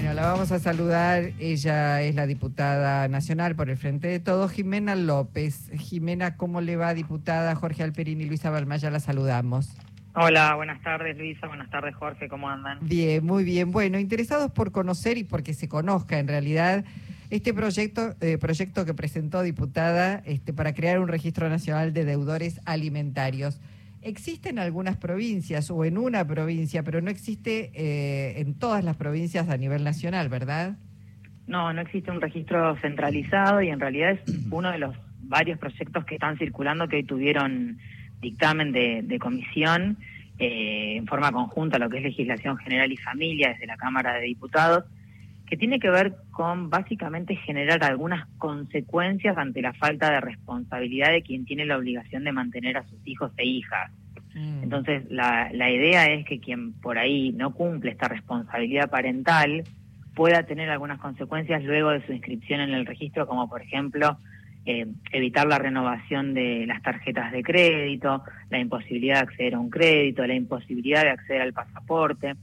Bueno, la vamos a saludar. Ella es la diputada nacional por el Frente de Todos, Jimena López. Jimena, ¿cómo le va, diputada? Jorge Alperín y Luisa Balmaya, la saludamos. Hola, buenas tardes Luisa, buenas tardes Jorge, ¿cómo andan? Bien, muy bien. Bueno, interesados por conocer y porque se conozca en realidad este proyecto, eh, proyecto que presentó diputada este, para crear un registro nacional de deudores alimentarios. Existe en algunas provincias o en una provincia, pero no existe eh, en todas las provincias a nivel nacional, ¿verdad? No, no existe un registro centralizado y en realidad es uno de los varios proyectos que están circulando que tuvieron dictamen de, comisión eh, en forma conjunta, lo que es legislación general y familia desde la Cámara de Diputados, que tiene que ver con básicamente generar algunas consecuencias ante la falta de responsabilidad de quien tiene la obligación de mantener a sus hijos e hijas. Mm. Entonces, la, la idea es que quien por ahí no cumple esta responsabilidad parental pueda tener algunas consecuencias luego de su inscripción en el registro, como por ejemplo eh, evitar la renovación de las tarjetas de crédito, la imposibilidad de acceder a un crédito, la imposibilidad de acceder al pasaporte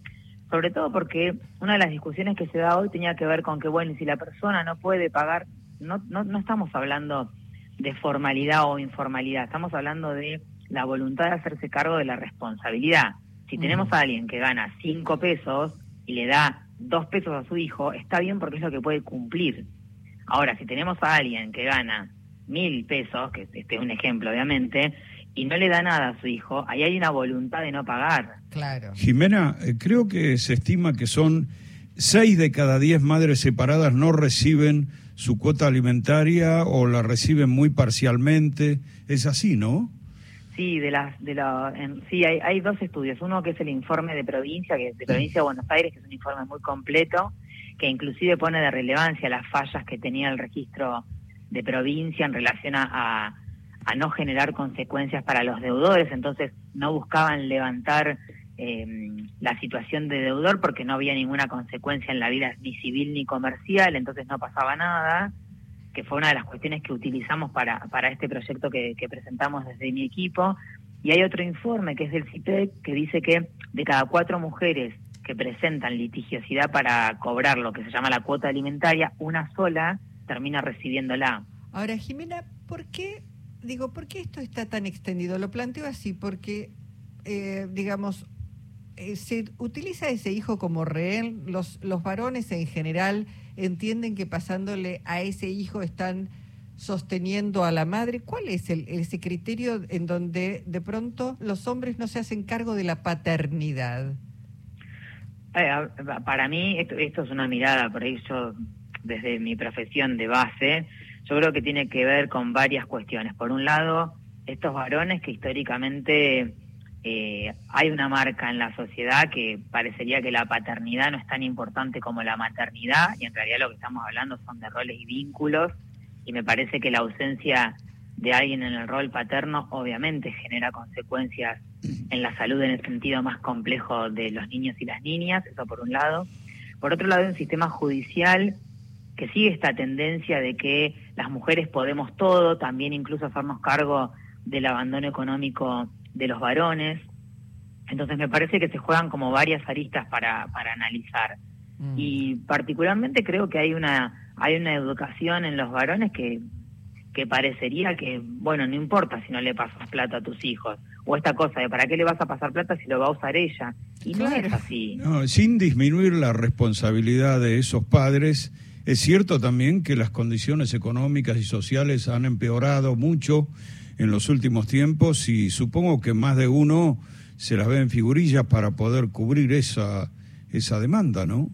sobre todo porque una de las discusiones que se da hoy tenía que ver con que, bueno, si la persona no puede pagar, no, no, no estamos hablando de formalidad o informalidad, estamos hablando de la voluntad de hacerse cargo de la responsabilidad. Si tenemos a alguien que gana cinco pesos y le da dos pesos a su hijo, está bien porque es lo que puede cumplir. Ahora, si tenemos a alguien que gana mil pesos, que este es un ejemplo obviamente, y no le da nada a su hijo, ahí hay una voluntad de no pagar. Claro. Jimena, eh, creo que se estima que son seis de cada diez madres separadas no reciben su cuota alimentaria o la reciben muy parcialmente. Es así, ¿no? Sí, de las, de la, sí, hay, hay dos estudios. Uno que es el informe de provincia, que de provincia de Buenos Aires, que es un informe muy completo, que inclusive pone de relevancia las fallas que tenía el registro de provincia en relación a a no generar consecuencias para los deudores, entonces no buscaban levantar eh, la situación de deudor porque no había ninguna consecuencia en la vida ni civil ni comercial, entonces no pasaba nada, que fue una de las cuestiones que utilizamos para, para este proyecto que, presentamos desde mi equipo. Y hay otro informe que es del CIPEC que dice que de cada cuatro mujeres que presentan litigiosidad para cobrar lo que se llama la cuota alimentaria, una sola termina recibiéndola. Ahora, Jimena, ¿por qué digo, ¿por qué esto está tan extendido? Lo planteo así, porque, eh, digamos, eh, se utiliza ese hijo como rehén, los, los varones en general entienden que pasándole a ese hijo están sosteniendo a la madre. ¿Cuál es el, ese criterio en donde de pronto los hombres no se hacen cargo de la paternidad? Eh, para mí esto, esto, es una mirada, por eso desde mi profesión de base, yo creo que tiene que ver con varias cuestiones. Por un lado, estos varones que históricamente eh, hay una marca en la sociedad que parecería que la paternidad no es tan importante como la maternidad y en realidad lo que estamos hablando son de roles y vínculos y me parece que la ausencia de alguien en el rol paterno obviamente genera consecuencias en la salud en el sentido más complejo de los niños y las niñas, eso por un lado. Por otro lado, un sistema judicial que sigue esta tendencia de que las mujeres podemos todo, también incluso hacernos cargo del abandono económico de los varones. Entonces me parece que se juegan como varias aristas para, para analizar. Mm. Y particularmente creo que hay una, hay una educación en los varones que, que parecería que, bueno, no importa si no le pasas plata a tus hijos, o esta cosa de para qué le vas a pasar plata si lo va a usar ella. Y no es así. No, sin disminuir la responsabilidad de esos padres es cierto también que las condiciones económicas y sociales han empeorado mucho en los últimos tiempos y supongo que más de uno se las ve en figurillas para poder cubrir esa, esa demanda, ¿no?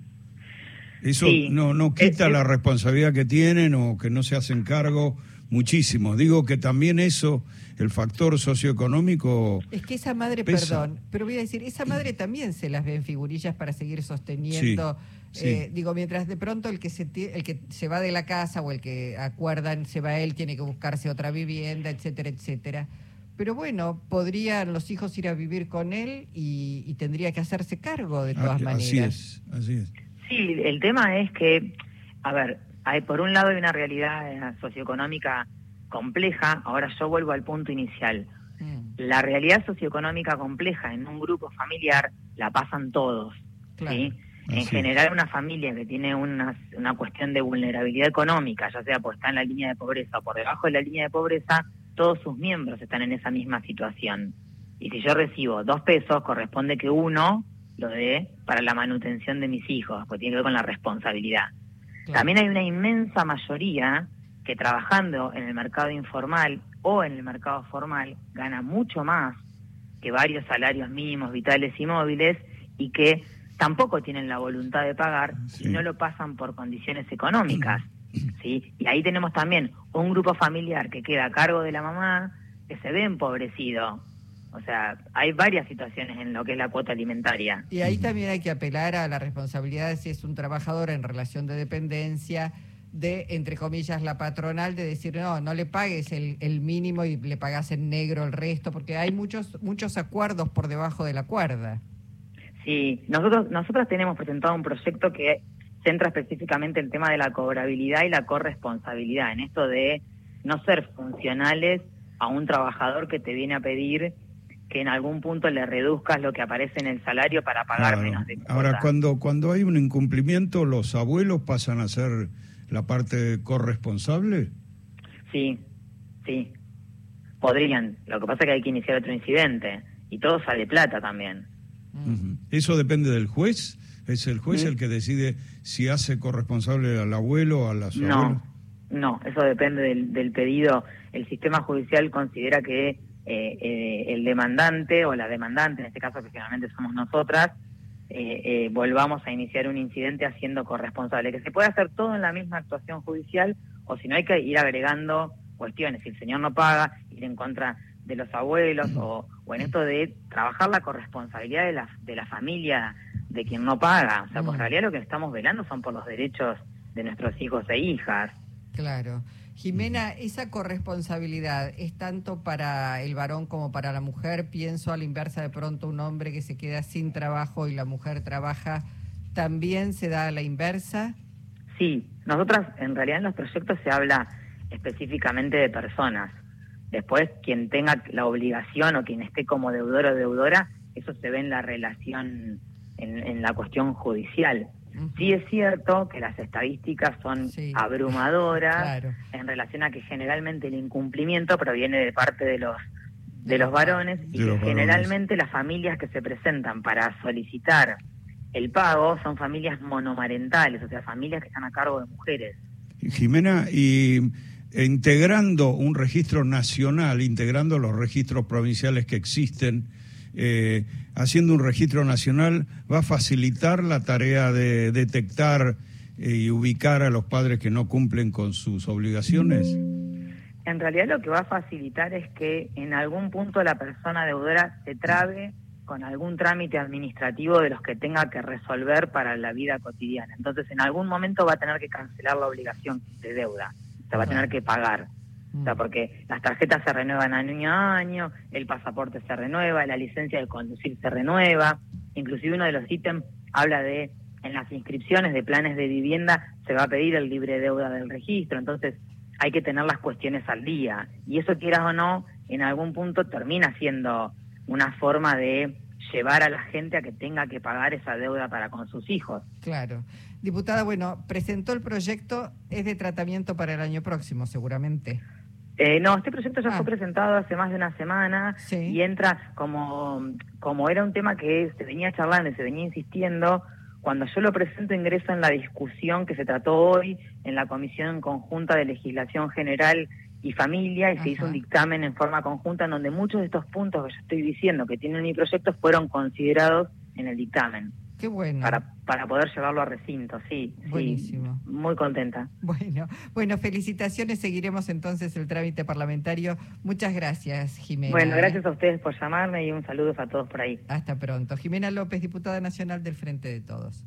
Eso no, no quita la responsabilidad que tienen o que no se hacen cargo muchísimo. Digo que también eso, el factor socioeconómico. Es que esa madre, perdón, pero voy a decir, esa madre también se las ve en figurillas para seguir sosteniendo. Eh, digo, mientras de pronto el que, se, el que se va de la casa o el que acuerdan se va él, tiene que buscarse otra vivienda, etcétera, etcétera. Pero bueno, podrían los hijos ir a vivir con él y, tendría que hacerse cargo de todas maneras. Así es, así es. Sí, el tema es que, a ver, hay, por un lado hay una realidad eh, socioeconómica compleja, ahora yo vuelvo al punto inicial. Mm. La realidad socioeconómica compleja en un grupo familiar la pasan todos, ¿sí? En general, una familia que tiene una, una cuestión de vulnerabilidad económica, ya sea porque está en la línea de pobreza o por debajo de la línea de pobreza, todos sus miembros están en esa misma situación. Y si yo recibo dos pesos, corresponde que uno lo dé para la manutención de mis hijos, porque tiene que ver con la responsabilidad. También hay una inmensa mayoría que trabajando en el mercado informal o en el mercado formal gana mucho más que varios salarios mínimos, vitales y móviles y que tampoco tienen la voluntad de pagar y no lo pasan por condiciones económicas. ¿sí? Y ahí tenemos también un grupo familiar que queda a cargo de la mamá, que se ve empobrecido. O sea, hay varias situaciones en lo que es la cuota alimentaria. Y ahí también hay que apelar a la responsabilidad de si es un trabajador en relación de dependencia, de, entre comillas, la patronal, de decir, no, no le pagues el, el mínimo y le pagas en negro el resto, porque hay muchos, muchos acuerdos por debajo de la cuerda. Sí, nosotros, nosotros tenemos presentado un proyecto que centra específicamente el tema de la cobrabilidad y la corresponsabilidad, en esto de no ser funcionales a un trabajador que te viene a pedir que en algún punto le reduzcas lo que aparece en el salario para pagar menos de Ahora, cuando, cuando hay un incumplimiento, ¿los abuelos pasan a ser la parte corresponsable? Sí, sí. Podrían. Lo que pasa es que hay que iniciar otro incidente. Y todo sale plata también. ¿Eso depende del juez? ¿Es el juez el que decide si hace corresponsable al abuelo o a la No, no, eso depende del, pedido. El sistema judicial considera que eh, eh, el demandante o la demandante, en este caso que finalmente somos nosotras, eh, volvamos a iniciar un incidente haciendo corresponsable. Que se puede hacer todo en la misma actuación judicial o si no hay que ir agregando cuestiones. Si el señor no paga, ir en contra de los abuelos o, o en esto de trabajar la corresponsabilidad de la, de la familia de quien no paga. O sea, pues en mm. realidad lo que estamos velando son por los derechos de nuestros hijos e hijas. Claro. Jimena, esa corresponsabilidad es tanto para el varón como para la mujer. Pienso a la inversa de pronto un hombre que se queda sin trabajo y la mujer trabaja, ¿también se da a la inversa? Sí, nosotras en realidad en los proyectos se habla específicamente de personas. Después, quien tenga la obligación o quien esté como deudor o deudora, eso se ve en la relación en, la cuestión judicial. Sí es cierto que las estadísticas son abrumadoras en relación a que generalmente el incumplimiento proviene de parte de los de los varones y que generalmente las familias que se presentan para solicitar el pago son familias monomarentales, o sea, familias que están a cargo de mujeres. Jimena, y integrando un registro nacional, integrando los registros provinciales que existen, eh, haciendo un registro nacional va a facilitar la tarea de detectar eh, y ubicar a los padres que no cumplen con sus obligaciones? En realidad lo que va a facilitar es que en algún punto la persona deudora se trabe con algún trámite administrativo de los que tenga que resolver para la vida cotidiana. Entonces en algún momento va a tener que cancelar la obligación de deuda, se va a tener que pagar. O sea, mm. porque las tarjetas se renuevan año a año, el pasaporte se renueva, la licencia de conducir se renueva, inclusive uno de los ítems habla de en las inscripciones de planes de vivienda se va a pedir el libre deuda del registro, entonces hay que tener las cuestiones al día y eso quieras o no, en algún punto termina siendo una forma de llevar a la gente a que tenga que pagar esa deuda para con sus hijos. Claro. Diputada, bueno, presentó el proyecto, es de tratamiento para el año próximo, seguramente. Eh, no, este proyecto ya fue ah. presentado hace más de una semana y entra como, como era un tema que se venía charlando y se venía insistiendo, cuando yo lo presento ingreso en la discusión que se trató hoy en la Comisión Conjunta de Legislación General y Familia y se hizo un dictamen en forma conjunta en donde muchos de estos puntos que yo estoy diciendo que tienen mi proyecto fueron considerados en el dictamen. Qué bueno. Para, para poder llevarlo a recinto, sí. Buenísimo. muy contenta. Bueno, bueno, felicitaciones. Seguiremos entonces el trámite parlamentario. Muchas gracias, Jimena. Bueno, gracias a ustedes por llamarme y un saludo a todos por ahí. Hasta pronto. Jimena López, diputada nacional del Frente de Todos.